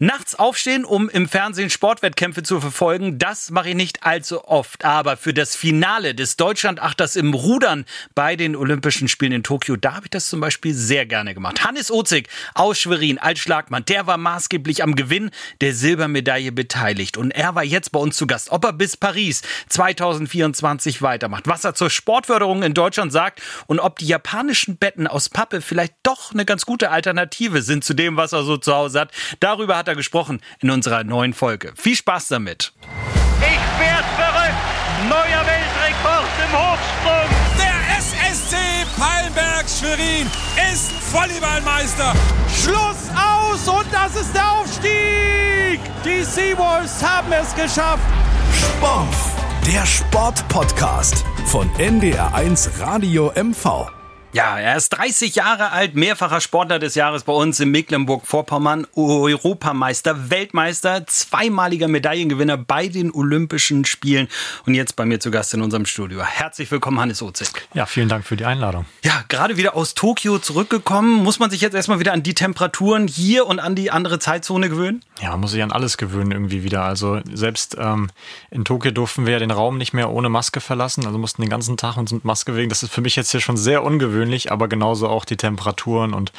Nachts aufstehen, um im Fernsehen Sportwettkämpfe zu verfolgen, das mache ich nicht allzu oft. Aber für das Finale des Deutschlandachters im Rudern bei den Olympischen Spielen in Tokio, da habe ich das zum Beispiel sehr gerne gemacht. Hannes Ozig aus Schwerin als Schlagmann, der war maßgeblich am Gewinn der Silbermedaille beteiligt. Und er war jetzt bei uns zu Gast. Ob er bis Paris 2024 weitermacht, was er zur Sportförderung in Deutschland sagt und ob die japanischen Betten aus Pappe vielleicht doch eine ganz gute Alternative sind zu dem, was er so zu Hause hat. Darüber hat er gesprochen in unserer neuen Folge. Viel Spaß damit. Ich werde verrückt. Neuer Weltrekord im Hochsprung. Der SSC Palmberg Schwerin ist Volleyballmeister. Schluss aus und das ist der Aufstieg. Die Seawolves haben es geschafft. Sport, der Sportpodcast von NDR1 Radio MV. Ja, er ist 30 Jahre alt, mehrfacher Sportler des Jahres bei uns in Mecklenburg-Vorpommern, Europameister, Weltmeister, zweimaliger Medaillengewinner bei den Olympischen Spielen und jetzt bei mir zu Gast in unserem Studio. Herzlich willkommen, Hannes Ozek. Ja, vielen Dank für die Einladung. Ja, gerade wieder aus Tokio zurückgekommen. Muss man sich jetzt erstmal wieder an die Temperaturen hier und an die andere Zeitzone gewöhnen? Ja, man muss sich an alles gewöhnen irgendwie wieder. Also selbst ähm, in Tokio durften wir ja den Raum nicht mehr ohne Maske verlassen, also mussten den ganzen Tag uns mit Maske bewegen. Das ist für mich jetzt hier schon sehr ungewöhnlich, aber genauso auch die Temperaturen und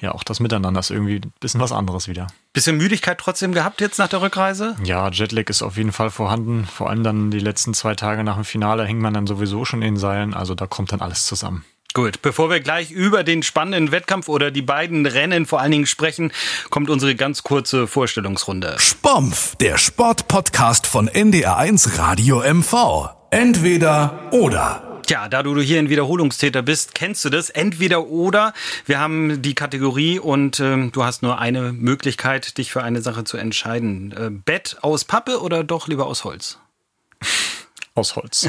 ja, auch das Miteinander ist irgendwie ein bisschen was anderes wieder. Bisschen Müdigkeit trotzdem gehabt jetzt nach der Rückreise? Ja, Jetlag ist auf jeden Fall vorhanden. Vor allem dann die letzten zwei Tage nach dem Finale hängt man dann sowieso schon in den Seilen. Also da kommt dann alles zusammen. Gut, bevor wir gleich über den spannenden Wettkampf oder die beiden Rennen vor allen Dingen sprechen, kommt unsere ganz kurze Vorstellungsrunde. Spompf, der Sportpodcast von NDR1 Radio MV. Entweder oder. Tja, da du hier ein Wiederholungstäter bist, kennst du das. Entweder oder. Wir haben die Kategorie und äh, du hast nur eine Möglichkeit, dich für eine Sache zu entscheiden. Äh, Bett aus Pappe oder doch lieber aus Holz? Aus Holz.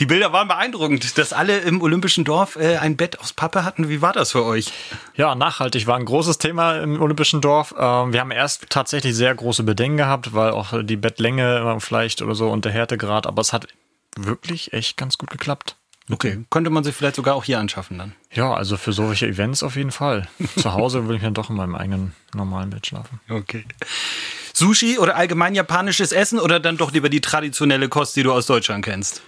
Die Bilder waren beeindruckend, dass alle im Olympischen Dorf äh, ein Bett aus Pappe hatten. Wie war das für euch? Ja, nachhaltig war ein großes Thema im Olympischen Dorf. Ähm, wir haben erst tatsächlich sehr große Bedenken gehabt, weil auch die Bettlänge vielleicht oder so und der Härtegrad, aber es hat wirklich echt ganz gut geklappt. Okay, könnte man sich vielleicht sogar auch hier anschaffen dann. Ja, also für solche Events auf jeden Fall. Zu Hause würde ich dann doch in meinem eigenen normalen Bett schlafen. Okay. Sushi oder allgemein japanisches Essen oder dann doch lieber die traditionelle Kost, die du aus Deutschland kennst?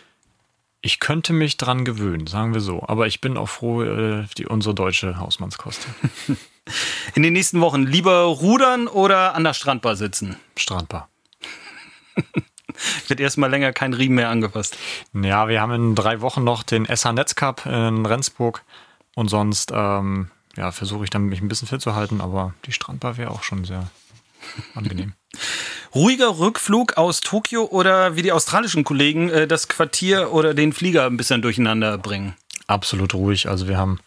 Ich könnte mich dran gewöhnen, sagen wir so. Aber ich bin auch froh, äh, die, unsere deutsche Hausmannskost. In den nächsten Wochen lieber rudern oder an der Strandbar sitzen? Strandbar. Wird erstmal länger kein Riemen mehr angefasst. Ja, wir haben in drei Wochen noch den SH Netz Cup in Rendsburg. Und sonst ähm, ja, versuche ich dann mich ein bisschen fit zu halten, aber die Strandbar wäre auch schon sehr angenehm. Ruhiger Rückflug aus Tokio oder wie die australischen Kollegen äh, das Quartier oder den Flieger ein bisschen durcheinander bringen? Absolut ruhig. Also wir haben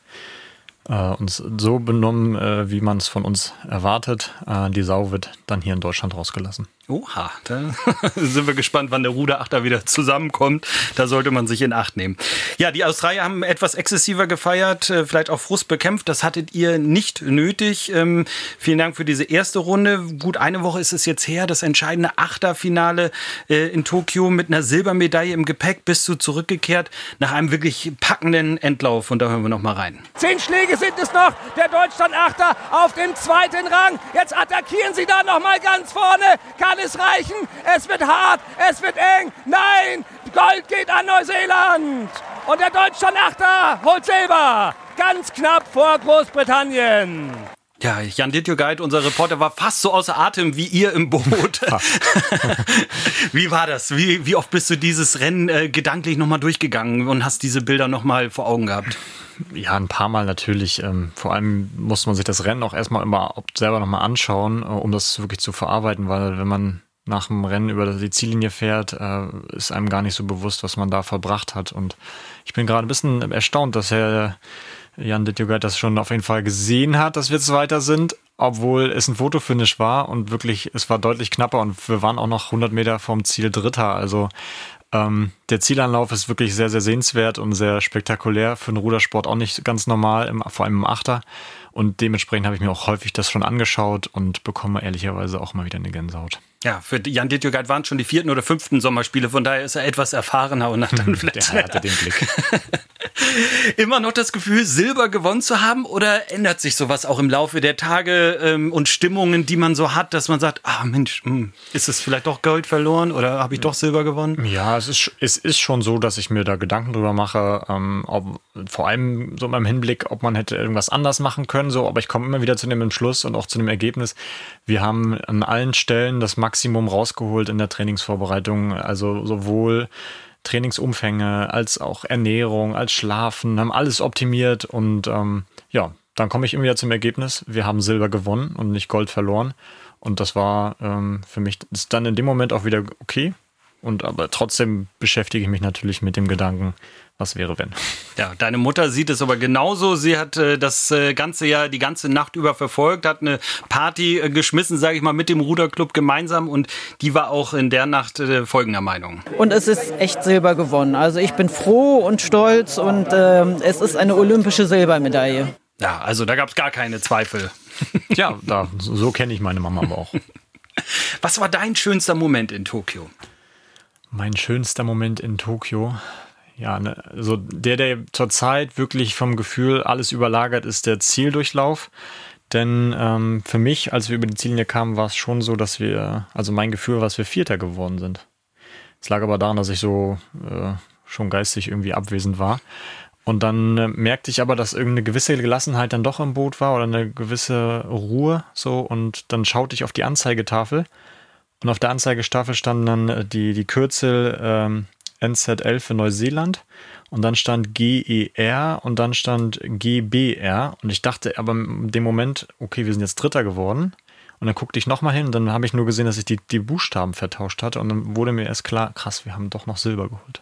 äh, uns so benommen, äh, wie man es von uns erwartet. Äh, die Sau wird dann hier in Deutschland rausgelassen. Oha, da sind wir gespannt, wann der Ruderachter wieder zusammenkommt. Da sollte man sich in Acht nehmen. Ja, die Australier haben etwas exzessiver gefeiert, äh, vielleicht auch Frust bekämpft. Das hattet ihr nicht nötig. Ähm, vielen Dank für diese erste Runde. Gut eine Woche ist es jetzt her, das entscheidende Achterfinale äh, in Tokio mit einer Silbermedaille im Gepäck. Bist du zurückgekehrt nach einem wirklich packenden Endlauf? Und da hören wir noch mal rein. Zehn Schläge sind es noch. Der Deutschland-Achter auf dem zweiten Rang. Jetzt attackieren sie da noch mal ganz vorne. Kann es reichen? Es wird hart, es wird eng. Nein, Gold geht an Neuseeland. Und der Deutschland-Achter holt Silber. Ganz knapp vor Großbritannien. Ja, Jan Dittjogeit, unser Reporter, war fast so außer Atem wie ihr im Boot. wie war das? Wie, wie oft bist du dieses Rennen äh, gedanklich nochmal durchgegangen und hast diese Bilder nochmal vor Augen gehabt? Ja, ein paar Mal natürlich. Ähm, vor allem muss man sich das Rennen auch erstmal immer selber nochmal anschauen, äh, um das wirklich zu verarbeiten, weil wenn man nach dem Rennen über die Ziellinie fährt, äh, ist einem gar nicht so bewusst, was man da verbracht hat. Und ich bin gerade ein bisschen erstaunt, dass Herr Jan Dittjogert das schon auf jeden Fall gesehen hat, dass wir Zweiter sind, obwohl es ein Fotofinish war und wirklich, es war deutlich knapper und wir waren auch noch 100 Meter vom Ziel Dritter. Also ähm, der Zielanlauf ist wirklich sehr, sehr sehenswert und sehr spektakulär. Für den Rudersport auch nicht ganz normal, im, vor allem im Achter. Und dementsprechend habe ich mir auch häufig das schon angeschaut und bekomme ehrlicherweise auch mal wieder eine Gänsehaut. Ja, für Jan Dittjogeit waren schon die vierten oder fünften Sommerspiele, von daher ist er etwas erfahrener und hat dann vielleicht. Der hatte den Blick. Immer noch das Gefühl, Silber gewonnen zu haben oder ändert sich sowas auch im Laufe der Tage ähm, und Stimmungen, die man so hat, dass man sagt, ah Mensch, mh, hm, ist es vielleicht doch Gold verloren oder habe ich doch Silber gewonnen? Ja, es ist, es ist schon so, dass ich mir da Gedanken drüber mache, ähm, ob, vor allem so beim Hinblick, ob man hätte irgendwas anders machen können, so, aber ich komme immer wieder zu dem Entschluss und auch zu dem Ergebnis, wir haben an allen Stellen das Maximum rausgeholt in der Trainingsvorbereitung, also sowohl Trainingsumfänge, als auch Ernährung, als Schlafen, haben alles optimiert und ähm, ja, dann komme ich immer wieder zum Ergebnis, wir haben Silber gewonnen und nicht Gold verloren. Und das war ähm, für mich dann in dem Moment auch wieder okay. Und aber trotzdem beschäftige ich mich natürlich mit dem Gedanken, was wäre wenn. Ja, deine Mutter sieht es aber genauso. Sie hat äh, das äh, ganze Jahr die ganze Nacht über verfolgt, hat eine Party äh, geschmissen, sage ich mal, mit dem Ruderclub gemeinsam und die war auch in der Nacht äh, folgender Meinung. Und es ist echt Silber gewonnen. Also ich bin froh und stolz und ähm, es ist eine olympische Silbermedaille. Ja, also da gab es gar keine Zweifel. ja, da, so kenne ich meine Mama aber auch. Was war dein schönster Moment in Tokio? Mein schönster Moment in Tokio. Ja, ne, also der, der zurzeit wirklich vom Gefühl alles überlagert, ist der Zieldurchlauf. Denn ähm, für mich, als wir über die Ziellinie kamen, war es schon so, dass wir, also mein Gefühl dass wir Vierter geworden sind. Es lag aber daran, dass ich so äh, schon geistig irgendwie abwesend war. Und dann äh, merkte ich aber, dass irgendeine gewisse Gelassenheit dann doch im Boot war oder eine gewisse Ruhe so. Und dann schaute ich auf die Anzeigetafel und auf der Anzeigestaffel standen dann äh, die, die Kürzel ähm, NZ11 für Neuseeland und dann stand GER und dann stand GBR und ich dachte aber in dem Moment, okay, wir sind jetzt Dritter geworden und dann guckte ich nochmal hin und dann habe ich nur gesehen, dass ich die, die Buchstaben vertauscht hatte und dann wurde mir erst klar, krass, wir haben doch noch Silber geholt.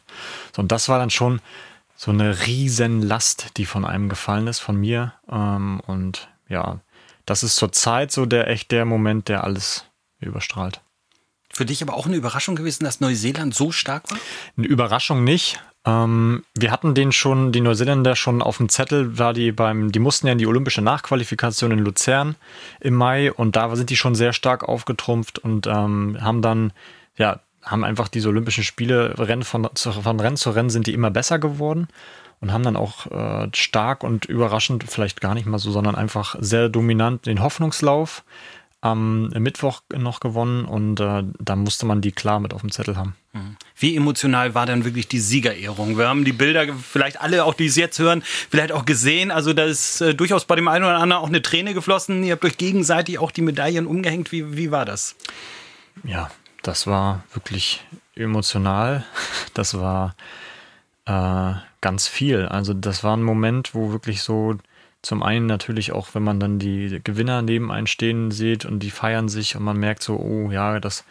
So, und das war dann schon so eine riesen Last, die von einem gefallen ist, von mir ähm, und ja, das ist zurzeit so der echt der Moment, der alles überstrahlt. Für dich aber auch eine Überraschung gewesen, dass Neuseeland so stark war? Eine Überraschung nicht. Ähm, wir hatten den schon, die Neuseeländer schon auf dem Zettel, war die beim, die mussten ja in die olympische Nachqualifikation in Luzern im Mai und da sind die schon sehr stark aufgetrumpft und ähm, haben dann, ja, haben einfach diese Olympischen Spiele, Rennen von, von Rennen zu Rennen sind die immer besser geworden und haben dann auch äh, stark und überraschend, vielleicht gar nicht mal so, sondern einfach sehr dominant den Hoffnungslauf am Mittwoch noch gewonnen und äh, da musste man die klar mit auf dem Zettel haben. Mhm. Wie emotional war dann wirklich die Siegerehrung? Wir haben die Bilder, vielleicht alle, auch die es jetzt hören, vielleicht auch gesehen. Also da ist äh, durchaus bei dem einen oder anderen auch eine Träne geflossen. Ihr habt euch gegenseitig auch die Medaillen umgehängt. Wie, wie war das? Ja, das war wirklich emotional. Das war äh, ganz viel. Also das war ein Moment, wo wirklich so zum einen natürlich auch, wenn man dann die Gewinner neben einen sieht und die feiern sich und man merkt so, oh ja, das,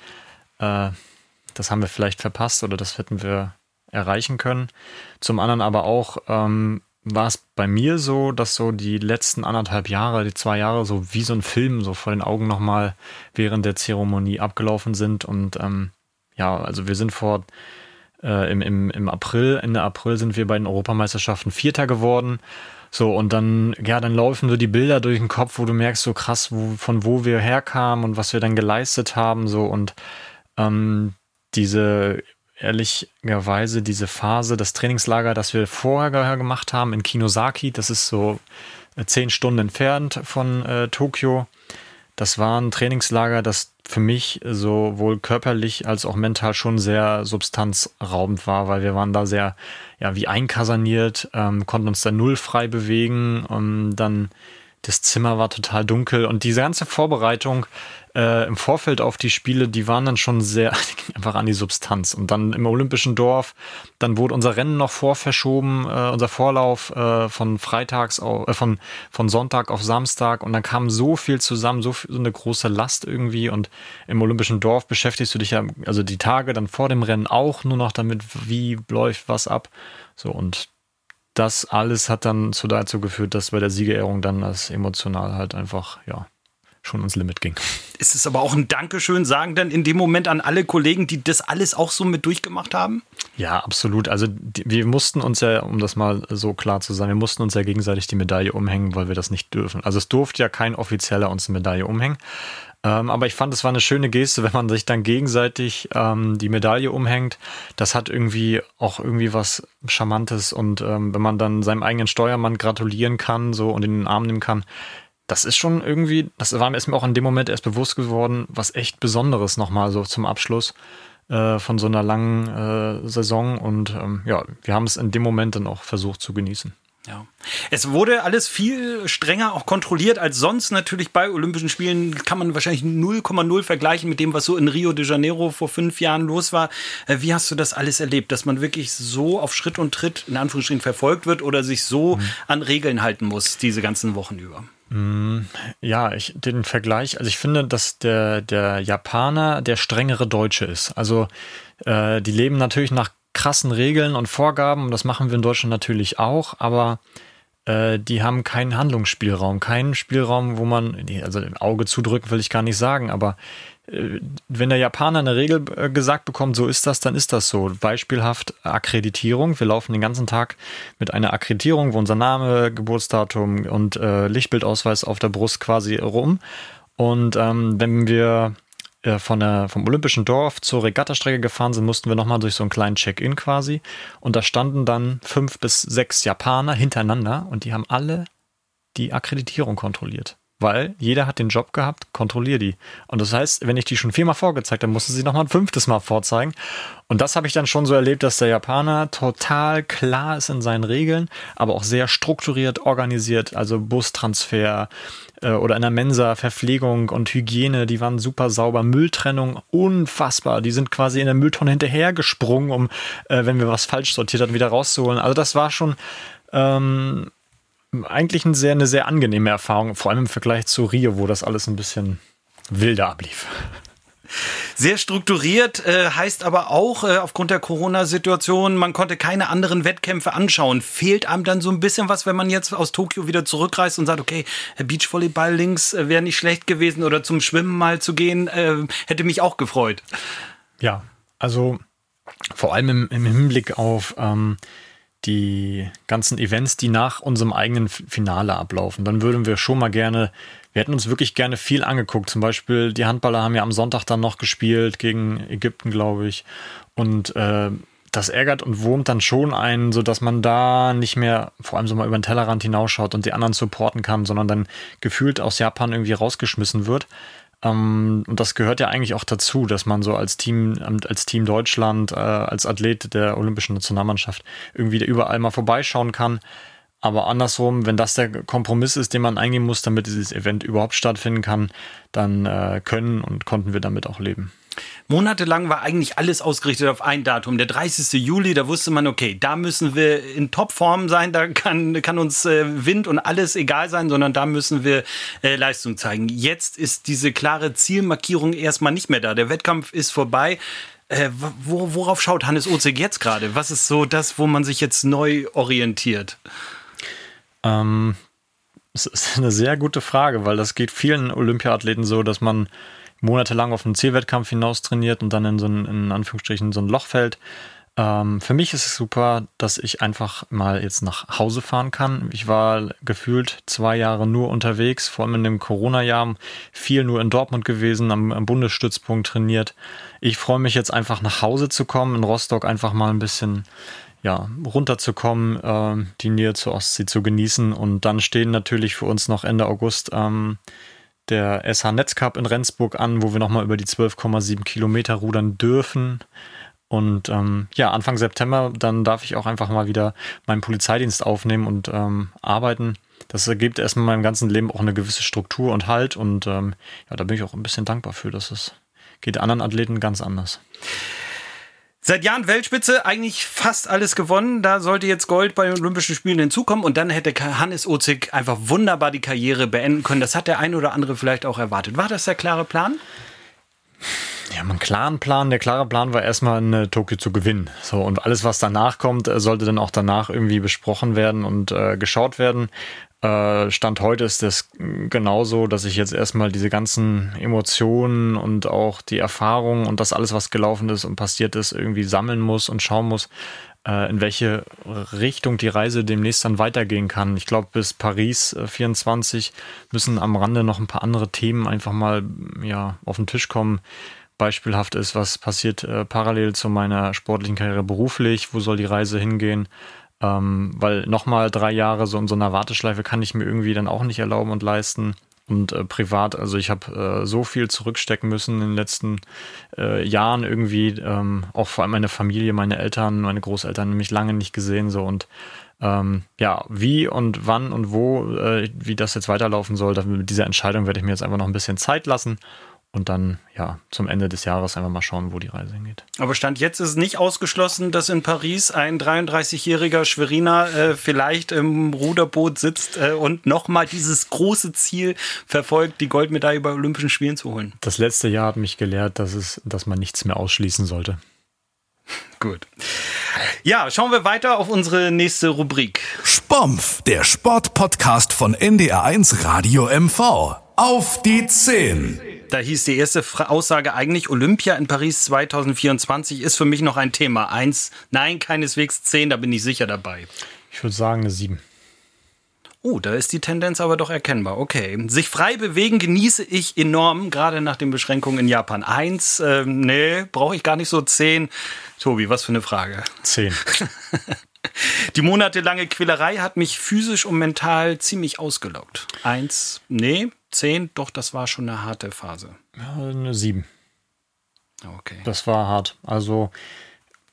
äh, das haben wir vielleicht verpasst oder das hätten wir erreichen können. Zum anderen aber auch ähm, war es bei mir so, dass so die letzten anderthalb Jahre, die zwei Jahre so wie so ein Film so vor den Augen nochmal während der Zeremonie abgelaufen sind und ähm, ja, also wir sind vor äh, im, im, im April, Ende April sind wir bei den Europameisterschaften Vierter geworden so, und dann, ja, dann laufen so die Bilder durch den Kopf, wo du merkst, so krass, wo, von wo wir herkamen und was wir dann geleistet haben, so und ähm, diese ehrlicherweise diese Phase, das Trainingslager, das wir vorher gemacht haben in Kinosaki, das ist so äh, zehn Stunden entfernt von äh, Tokio. Das war ein Trainingslager, das für mich sowohl körperlich als auch mental schon sehr substanzraubend war, weil wir waren da sehr, ja, wie einkasaniert, ähm, konnten uns da null frei bewegen. Und dann das Zimmer war total dunkel. Und diese ganze Vorbereitung äh, im Vorfeld auf die Spiele, die waren dann schon sehr einfach an die Substanz. Und dann im Olympischen Dorf, dann wurde unser Rennen noch vorverschoben, äh, unser Vorlauf äh, von Freitags auf, äh, von, von Sonntag auf Samstag und dann kam so viel zusammen, so, viel, so eine große Last irgendwie und im Olympischen Dorf beschäftigst du dich ja, also die Tage dann vor dem Rennen auch nur noch damit, wie läuft was ab. So und das alles hat dann dazu geführt, dass bei der Siegerehrung dann das emotional halt einfach, ja, schon ans Limit ging. Ist es aber auch ein Dankeschön, sagen dann in dem Moment an alle Kollegen, die das alles auch so mit durchgemacht haben? Ja, absolut. Also die, wir mussten uns ja, um das mal so klar zu sagen, wir mussten uns ja gegenseitig die Medaille umhängen, weil wir das nicht dürfen. Also es durfte ja kein Offizieller uns eine Medaille umhängen. Ähm, aber ich fand, es war eine schöne Geste, wenn man sich dann gegenseitig ähm, die Medaille umhängt. Das hat irgendwie auch irgendwie was Charmantes und ähm, wenn man dann seinem eigenen Steuermann gratulieren kann so und in den Arm nehmen kann, das ist schon irgendwie, das war mir auch in dem Moment erst bewusst geworden, was echt Besonderes nochmal so zum Abschluss äh, von so einer langen äh, Saison. Und ähm, ja, wir haben es in dem Moment dann auch versucht zu genießen. Ja. Es wurde alles viel strenger auch kontrolliert als sonst. Natürlich bei Olympischen Spielen kann man wahrscheinlich 0,0 vergleichen mit dem, was so in Rio de Janeiro vor fünf Jahren los war. Äh, wie hast du das alles erlebt, dass man wirklich so auf Schritt und Tritt in Anführungsstrichen verfolgt wird oder sich so mhm. an Regeln halten muss, diese ganzen Wochen über? Mm, ja, ich, den Vergleich, also ich finde, dass der, der Japaner der strengere Deutsche ist. Also äh, die leben natürlich nach krassen Regeln und Vorgaben, und das machen wir in Deutschland natürlich auch, aber äh, die haben keinen Handlungsspielraum, keinen Spielraum, wo man, also Auge zudrücken will ich gar nicht sagen, aber wenn der Japaner eine Regel äh, gesagt bekommt, so ist das, dann ist das so. Beispielhaft Akkreditierung. Wir laufen den ganzen Tag mit einer Akkreditierung, wo unser Name, Geburtsdatum und äh, Lichtbildausweis auf der Brust quasi rum. Und ähm, wenn wir äh, von der, vom Olympischen Dorf zur Regattastrecke gefahren sind, mussten wir nochmal durch so einen kleinen Check-in quasi. Und da standen dann fünf bis sechs Japaner hintereinander und die haben alle die Akkreditierung kontrolliert. Weil jeder hat den Job gehabt, kontrollier die. Und das heißt, wenn ich die schon viermal vorgezeigt habe, musste sie nochmal ein fünftes Mal vorzeigen. Und das habe ich dann schon so erlebt, dass der Japaner total klar ist in seinen Regeln, aber auch sehr strukturiert organisiert. Also Bustransfer, äh, oder in der Mensa, Verpflegung und Hygiene, die waren super sauber. Mülltrennung, unfassbar. Die sind quasi in der Mülltonne hinterhergesprungen, um, äh, wenn wir was falsch sortiert hatten, wieder rauszuholen. Also das war schon ähm, eigentlich eine sehr, eine sehr angenehme Erfahrung, vor allem im Vergleich zu Rio, wo das alles ein bisschen wilder ablief. Sehr strukturiert äh, heißt aber auch äh, aufgrund der Corona-Situation, man konnte keine anderen Wettkämpfe anschauen. Fehlt einem dann so ein bisschen was, wenn man jetzt aus Tokio wieder zurückreist und sagt, okay, Beachvolleyball links äh, wäre nicht schlecht gewesen oder zum Schwimmen mal zu gehen, äh, hätte mich auch gefreut. Ja, also vor allem im, im Hinblick auf ähm, die ganzen Events, die nach unserem eigenen Finale ablaufen, dann würden wir schon mal gerne wir hätten uns wirklich gerne viel angeguckt. Zum Beispiel, die Handballer haben ja am Sonntag dann noch gespielt gegen Ägypten, glaube ich. Und äh, das ärgert und wurmt dann schon ein, so dass man da nicht mehr vor allem so mal über den Tellerrand hinausschaut und die anderen supporten kann, sondern dann gefühlt aus Japan irgendwie rausgeschmissen wird. Ähm, und das gehört ja eigentlich auch dazu, dass man so als Team, als Team Deutschland, äh, als Athlet der olympischen Nationalmannschaft irgendwie überall mal vorbeischauen kann. Aber andersrum, wenn das der Kompromiss ist, den man eingehen muss, damit dieses Event überhaupt stattfinden kann, dann äh, können und konnten wir damit auch leben. Monatelang war eigentlich alles ausgerichtet auf ein Datum, der 30. Juli. Da wusste man, okay, da müssen wir in Topform sein, da kann, kann uns äh, Wind und alles egal sein, sondern da müssen wir äh, Leistung zeigen. Jetzt ist diese klare Zielmarkierung erstmal nicht mehr da. Der Wettkampf ist vorbei. Äh, wo, worauf schaut Hannes Ozig jetzt gerade? Was ist so das, wo man sich jetzt neu orientiert? Ähm, das ist eine sehr gute Frage, weil das geht vielen Olympiathleten so, dass man monatelang auf einen Zielwettkampf hinaus trainiert und dann in so ein, in Anführungsstrichen, so ein Loch fällt. Ähm, für mich ist es super, dass ich einfach mal jetzt nach Hause fahren kann. Ich war gefühlt zwei Jahre nur unterwegs, vor allem in dem Corona-Jahr, viel nur in Dortmund gewesen, am, am Bundesstützpunkt trainiert. Ich freue mich jetzt einfach nach Hause zu kommen, in Rostock einfach mal ein bisschen ja, runterzukommen, äh, die Nähe zur Ostsee zu genießen. Und dann stehen natürlich für uns noch Ende August ähm, der SH Netzcup in Rendsburg an, wo wir nochmal über die 12,7 Kilometer rudern dürfen. Und ähm, ja, Anfang September, dann darf ich auch einfach mal wieder meinen Polizeidienst aufnehmen und ähm, arbeiten. Das ergibt erstmal meinem ganzen Leben auch eine gewisse Struktur und Halt. Und ähm, ja, da bin ich auch ein bisschen dankbar für. dass es geht anderen Athleten ganz anders. Seit Jahren Weltspitze, eigentlich fast alles gewonnen. Da sollte jetzt Gold bei den Olympischen Spielen hinzukommen und dann hätte Hannes Ozig einfach wunderbar die Karriere beenden können. Das hat der ein oder andere vielleicht auch erwartet. War das der klare Plan? Ja, mein klaren Plan, der klare Plan war erstmal in äh, Tokio zu gewinnen. So, und alles, was danach kommt, äh, sollte dann auch danach irgendwie besprochen werden und äh, geschaut werden. Äh, Stand heute ist das genauso, dass ich jetzt erstmal diese ganzen Emotionen und auch die Erfahrungen und das alles, was gelaufen ist und passiert ist, irgendwie sammeln muss und schauen muss, äh, in welche Richtung die Reise demnächst dann weitergehen kann. Ich glaube, bis Paris äh, 24 müssen am Rande noch ein paar andere Themen einfach mal ja, auf den Tisch kommen. Beispielhaft ist, was passiert äh, parallel zu meiner sportlichen Karriere beruflich, wo soll die Reise hingehen? Ähm, weil nochmal drei Jahre so in so einer Warteschleife kann ich mir irgendwie dann auch nicht erlauben und leisten. Und äh, privat, also ich habe äh, so viel zurückstecken müssen in den letzten äh, Jahren irgendwie, ähm, auch vor allem meine Familie, meine Eltern, meine Großeltern nämlich lange nicht gesehen so. Und ähm, ja, wie und wann und wo, äh, wie das jetzt weiterlaufen soll, mit dieser Entscheidung werde ich mir jetzt einfach noch ein bisschen Zeit lassen und dann ja zum Ende des Jahres einfach mal schauen, wo die Reise hingeht. Aber Stand jetzt ist es nicht ausgeschlossen, dass in Paris ein 33-jähriger Schweriner äh, vielleicht im Ruderboot sitzt äh, und nochmal dieses große Ziel verfolgt, die Goldmedaille bei Olympischen Spielen zu holen. Das letzte Jahr hat mich gelehrt, dass, es, dass man nichts mehr ausschließen sollte. Gut. Ja, schauen wir weiter auf unsere nächste Rubrik. Spompf, der Sportpodcast von NDR1 Radio MV. Auf die 10. Da hieß die erste Aussage eigentlich, Olympia in Paris 2024 ist für mich noch ein Thema. Eins, nein, keineswegs zehn, da bin ich sicher dabei. Ich würde sagen eine sieben. Oh, da ist die Tendenz aber doch erkennbar. Okay. Sich frei bewegen genieße ich enorm, gerade nach den Beschränkungen in Japan. Eins, äh, nee, brauche ich gar nicht so. Zehn. Tobi, was für eine Frage. Zehn. Die monatelange Quälerei hat mich physisch und mental ziemlich ausgelockt. Eins, nee, zehn, doch, das war schon eine harte Phase. Ja, eine sieben. Okay. Das war hart. Also,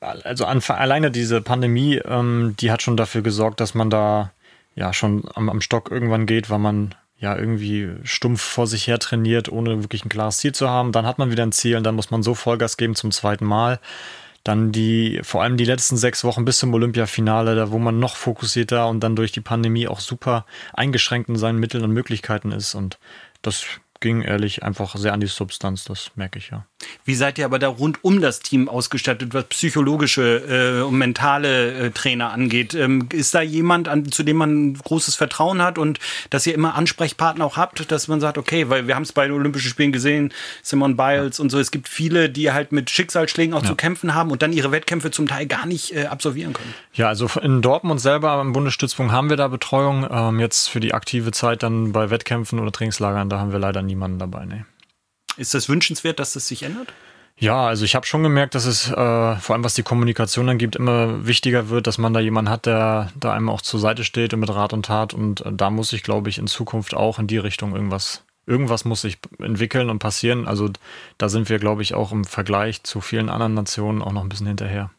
also alleine diese Pandemie, ähm, die hat schon dafür gesorgt, dass man da ja schon am, am Stock irgendwann geht, weil man ja irgendwie stumpf vor sich her trainiert, ohne wirklich ein klares Ziel zu haben. Dann hat man wieder ein Ziel und dann muss man so Vollgas geben zum zweiten Mal. Dann die, vor allem die letzten sechs Wochen bis zum Olympiafinale, da wo man noch fokussierter und dann durch die Pandemie auch super eingeschränkt in seinen Mitteln und Möglichkeiten ist. Und das ging ehrlich einfach sehr an die Substanz, das merke ich ja. Wie seid ihr aber da rund um das Team ausgestattet, was psychologische äh, und mentale äh, Trainer angeht? Ähm, ist da jemand, an, zu dem man großes Vertrauen hat und dass ihr immer Ansprechpartner auch habt, dass man sagt, okay, weil wir haben es bei den Olympischen Spielen gesehen, Simon Biles ja. und so, es gibt viele, die halt mit Schicksalsschlägen auch ja. zu kämpfen haben und dann ihre Wettkämpfe zum Teil gar nicht äh, absolvieren können. Ja, also in Dortmund selber am Bundesstützpunkt haben wir da Betreuung. Ähm, jetzt für die aktive Zeit dann bei Wettkämpfen oder Trainingslagern, da haben wir leider niemanden dabei. Nee. Ist das wünschenswert, dass das sich ändert? Ja, also ich habe schon gemerkt, dass es äh, vor allem was die Kommunikation angeht, immer wichtiger wird, dass man da jemanden hat, der da einem auch zur Seite steht und mit Rat und Tat. Und äh, da muss ich, glaube ich, in Zukunft auch in die Richtung irgendwas, irgendwas muss sich entwickeln und passieren. Also da sind wir, glaube ich, auch im Vergleich zu vielen anderen Nationen auch noch ein bisschen hinterher.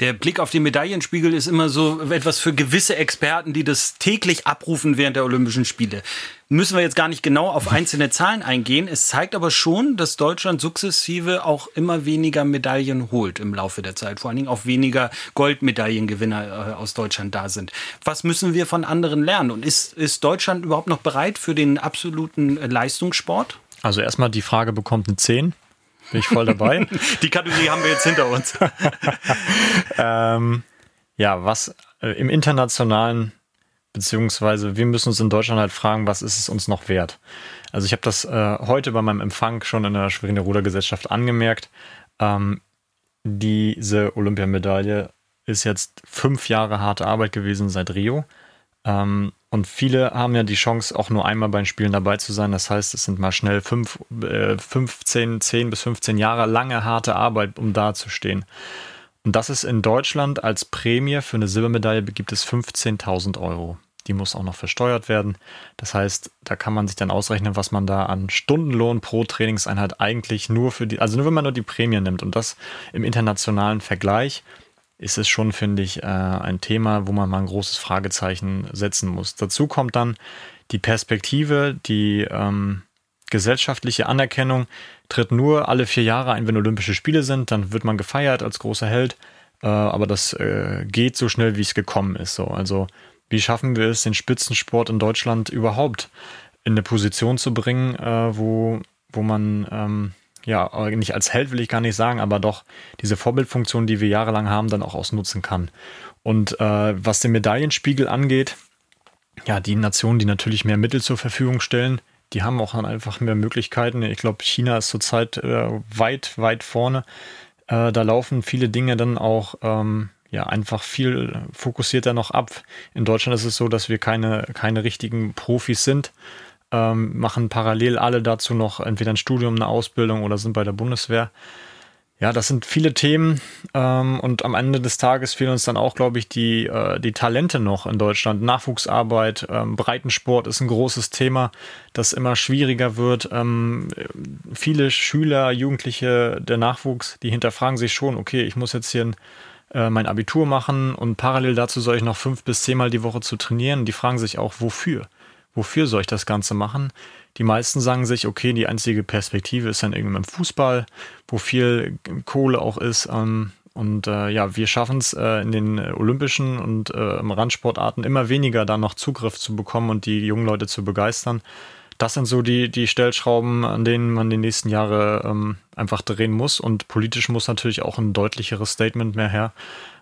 Der Blick auf den Medaillenspiegel ist immer so etwas für gewisse Experten, die das täglich abrufen während der Olympischen Spiele. Müssen wir jetzt gar nicht genau auf einzelne Zahlen eingehen. Es zeigt aber schon, dass Deutschland sukzessive auch immer weniger Medaillen holt im Laufe der Zeit. Vor allen Dingen auch weniger Goldmedaillengewinner äh, aus Deutschland da sind. Was müssen wir von anderen lernen? Und ist, ist Deutschland überhaupt noch bereit für den absoluten Leistungssport? Also erstmal die Frage bekommt eine 10. Bin ich voll dabei. Die Kategorie haben wir jetzt hinter uns. ähm, ja, was äh, im internationalen, beziehungsweise wir müssen uns in Deutschland halt fragen, was ist es uns noch wert? Also ich habe das äh, heute bei meinem Empfang schon in der Schweriner Rudergesellschaft angemerkt. Ähm, diese Olympiamedaille ist jetzt fünf Jahre harte Arbeit gewesen seit Rio. Ähm, und viele haben ja die Chance, auch nur einmal bei den Spielen dabei zu sein. Das heißt, es sind mal schnell fünf, äh, 15, 10 bis 15 Jahre lange harte Arbeit, um da zu stehen. Und das ist in Deutschland als Prämie für eine Silbermedaille gibt es 15.000 Euro. Die muss auch noch versteuert werden. Das heißt, da kann man sich dann ausrechnen, was man da an Stundenlohn pro Trainingseinheit eigentlich nur für die, also nur wenn man nur die Prämie nimmt und das im internationalen Vergleich ist es schon, finde ich, äh, ein Thema, wo man mal ein großes Fragezeichen setzen muss. Dazu kommt dann die Perspektive, die ähm, gesellschaftliche Anerkennung tritt nur alle vier Jahre ein, wenn Olympische Spiele sind. Dann wird man gefeiert als großer Held. Äh, aber das äh, geht so schnell, wie es gekommen ist. So. Also wie schaffen wir es, den Spitzensport in Deutschland überhaupt in eine Position zu bringen, äh, wo, wo man ähm, ja, nicht als Held will ich gar nicht sagen, aber doch diese Vorbildfunktion, die wir jahrelang haben, dann auch ausnutzen kann. Und äh, was den Medaillenspiegel angeht, ja, die Nationen, die natürlich mehr Mittel zur Verfügung stellen, die haben auch einfach mehr Möglichkeiten. Ich glaube, China ist zurzeit äh, weit, weit vorne. Äh, da laufen viele Dinge dann auch ähm, ja einfach viel fokussierter noch ab. In Deutschland ist es so, dass wir keine, keine richtigen Profis sind, ähm, machen parallel alle dazu noch entweder ein Studium, eine Ausbildung oder sind bei der Bundeswehr. Ja, das sind viele Themen ähm, und am Ende des Tages fehlen uns dann auch, glaube ich, die, äh, die Talente noch in Deutschland. Nachwuchsarbeit, ähm, Breitensport ist ein großes Thema, das immer schwieriger wird. Ähm, viele Schüler, Jugendliche, der Nachwuchs, die hinterfragen sich schon, okay, ich muss jetzt hier ein, äh, mein Abitur machen und parallel dazu soll ich noch fünf bis zehnmal die Woche zu trainieren. Die fragen sich auch, wofür? Wofür soll ich das Ganze machen? Die meisten sagen sich, okay, die einzige Perspektive ist dann irgendwie im Fußball, wo viel Kohle auch ist. Ähm, und äh, ja, wir schaffen es äh, in den olympischen und äh, Randsportarten immer weniger da noch Zugriff zu bekommen und die jungen Leute zu begeistern. Das sind so die, die Stellschrauben, an denen man die nächsten Jahre ähm, einfach drehen muss. Und politisch muss natürlich auch ein deutlicheres Statement mehr her,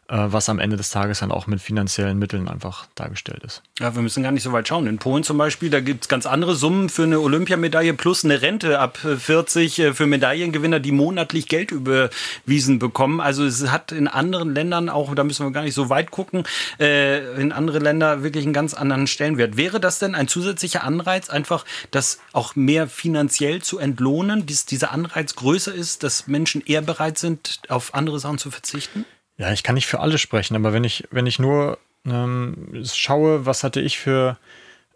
was am Ende des Tages dann auch mit finanziellen Mitteln einfach dargestellt ist. Ja, wir müssen gar nicht so weit schauen. In Polen zum Beispiel, da gibt es ganz andere Summen für eine Olympiamedaille plus eine Rente ab 40 äh, für Medaillengewinner, die monatlich Geld überwiesen bekommen. Also es hat in anderen Ländern auch, da müssen wir gar nicht so weit gucken, äh, in andere Länder wirklich einen ganz anderen Stellenwert. Wäre das denn ein zusätzlicher Anreiz, einfach das auch mehr finanziell zu entlohnen, dass dieser Anreiz größer ist, dass Menschen eher bereit sind, auf andere Sachen zu verzichten? Ja, ich kann nicht für alle sprechen, aber wenn ich, wenn ich nur ähm, schaue, was hatte ich für,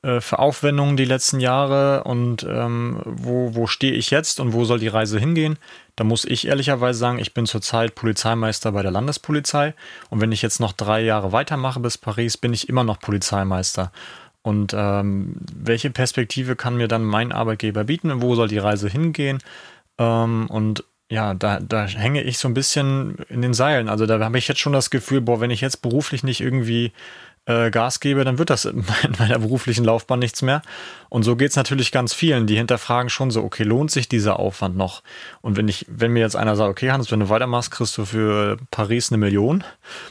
äh, für Aufwendungen die letzten Jahre und ähm, wo, wo stehe ich jetzt und wo soll die Reise hingehen, da muss ich ehrlicherweise sagen, ich bin zurzeit Polizeimeister bei der Landespolizei und wenn ich jetzt noch drei Jahre weitermache bis Paris, bin ich immer noch Polizeimeister. Und ähm, welche Perspektive kann mir dann mein Arbeitgeber bieten? Wo soll die Reise hingehen? Ähm, und ja, da, da hänge ich so ein bisschen in den Seilen. Also da habe ich jetzt schon das Gefühl, boah, wenn ich jetzt beruflich nicht irgendwie äh, Gas gebe, dann wird das in meiner beruflichen Laufbahn nichts mehr. Und so geht's natürlich ganz vielen, die hinterfragen schon so, okay, lohnt sich dieser Aufwand noch? Und wenn ich, wenn mir jetzt einer sagt, okay, Hans, wenn du weitermachst, kriegst du für Paris eine Million,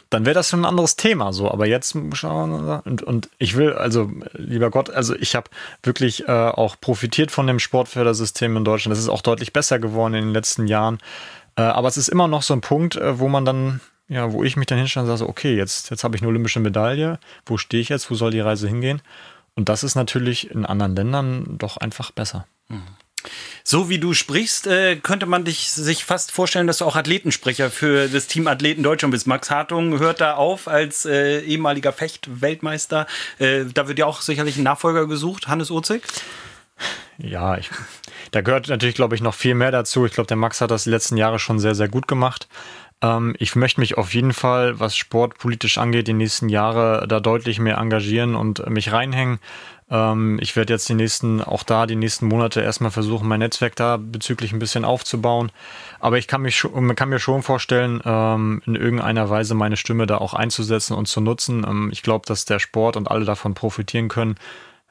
dann wäre das schon ein anderes Thema so. Aber jetzt schauen und, und ich will, also lieber Gott, also ich habe wirklich äh, auch profitiert von dem Sportfördersystem in Deutschland. Das ist auch deutlich besser geworden in den letzten Jahren. Äh, aber es ist immer noch so ein Punkt, äh, wo man dann ja, wo ich mich dann hinstelle und sage, okay, jetzt, jetzt habe ich eine olympische Medaille, wo stehe ich jetzt, wo soll die Reise hingehen? Und das ist natürlich in anderen Ländern doch einfach besser. Mhm. So wie du sprichst, äh, könnte man dich sich fast vorstellen, dass du auch Athletensprecher für das Team Athleten Deutschland bist. Max Hartung hört da auf als äh, ehemaliger Fecht-Weltmeister. Äh, da wird ja auch sicherlich ein Nachfolger gesucht, Hannes Ozig. Ja, ich, da gehört natürlich, glaube ich, noch viel mehr dazu. Ich glaube, der Max hat das die letzten Jahre schon sehr, sehr gut gemacht. Ähm, ich möchte mich auf jeden Fall, was sportpolitisch angeht, die nächsten Jahre da deutlich mehr engagieren und mich reinhängen. Ähm, ich werde jetzt die nächsten, auch da die nächsten Monate erstmal versuchen, mein Netzwerk da bezüglich ein bisschen aufzubauen. Aber ich kann, mich kann mir schon vorstellen, ähm, in irgendeiner Weise meine Stimme da auch einzusetzen und zu nutzen. Ich glaube, dass der Sport und alle davon profitieren können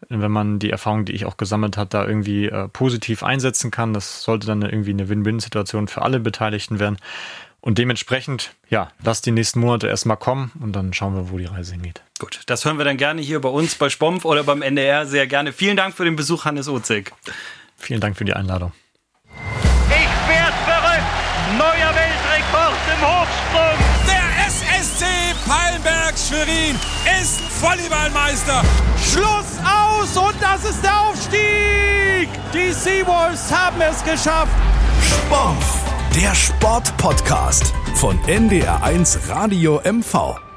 wenn man die Erfahrung, die ich auch gesammelt habe, da irgendwie äh, positiv einsetzen kann. Das sollte dann irgendwie eine Win-Win-Situation für alle Beteiligten werden. Und dementsprechend, ja, lass die nächsten Monate erstmal kommen und dann schauen wir, wo die Reise hingeht. Gut, das hören wir dann gerne hier bei uns, bei Spompf oder beim NDR sehr gerne. Vielen Dank für den Besuch, Hannes Ozig. Vielen Dank für die Einladung. Ich werde verrückt. Neuer Weltrekord im Hochsprung. Der SSC Pallenberg Schwerin ist Volleyballmeister. Schluss aus und das ist der Aufstieg. Die Seawolves haben es geschafft. Sport, der Sportpodcast von NDR1 Radio MV.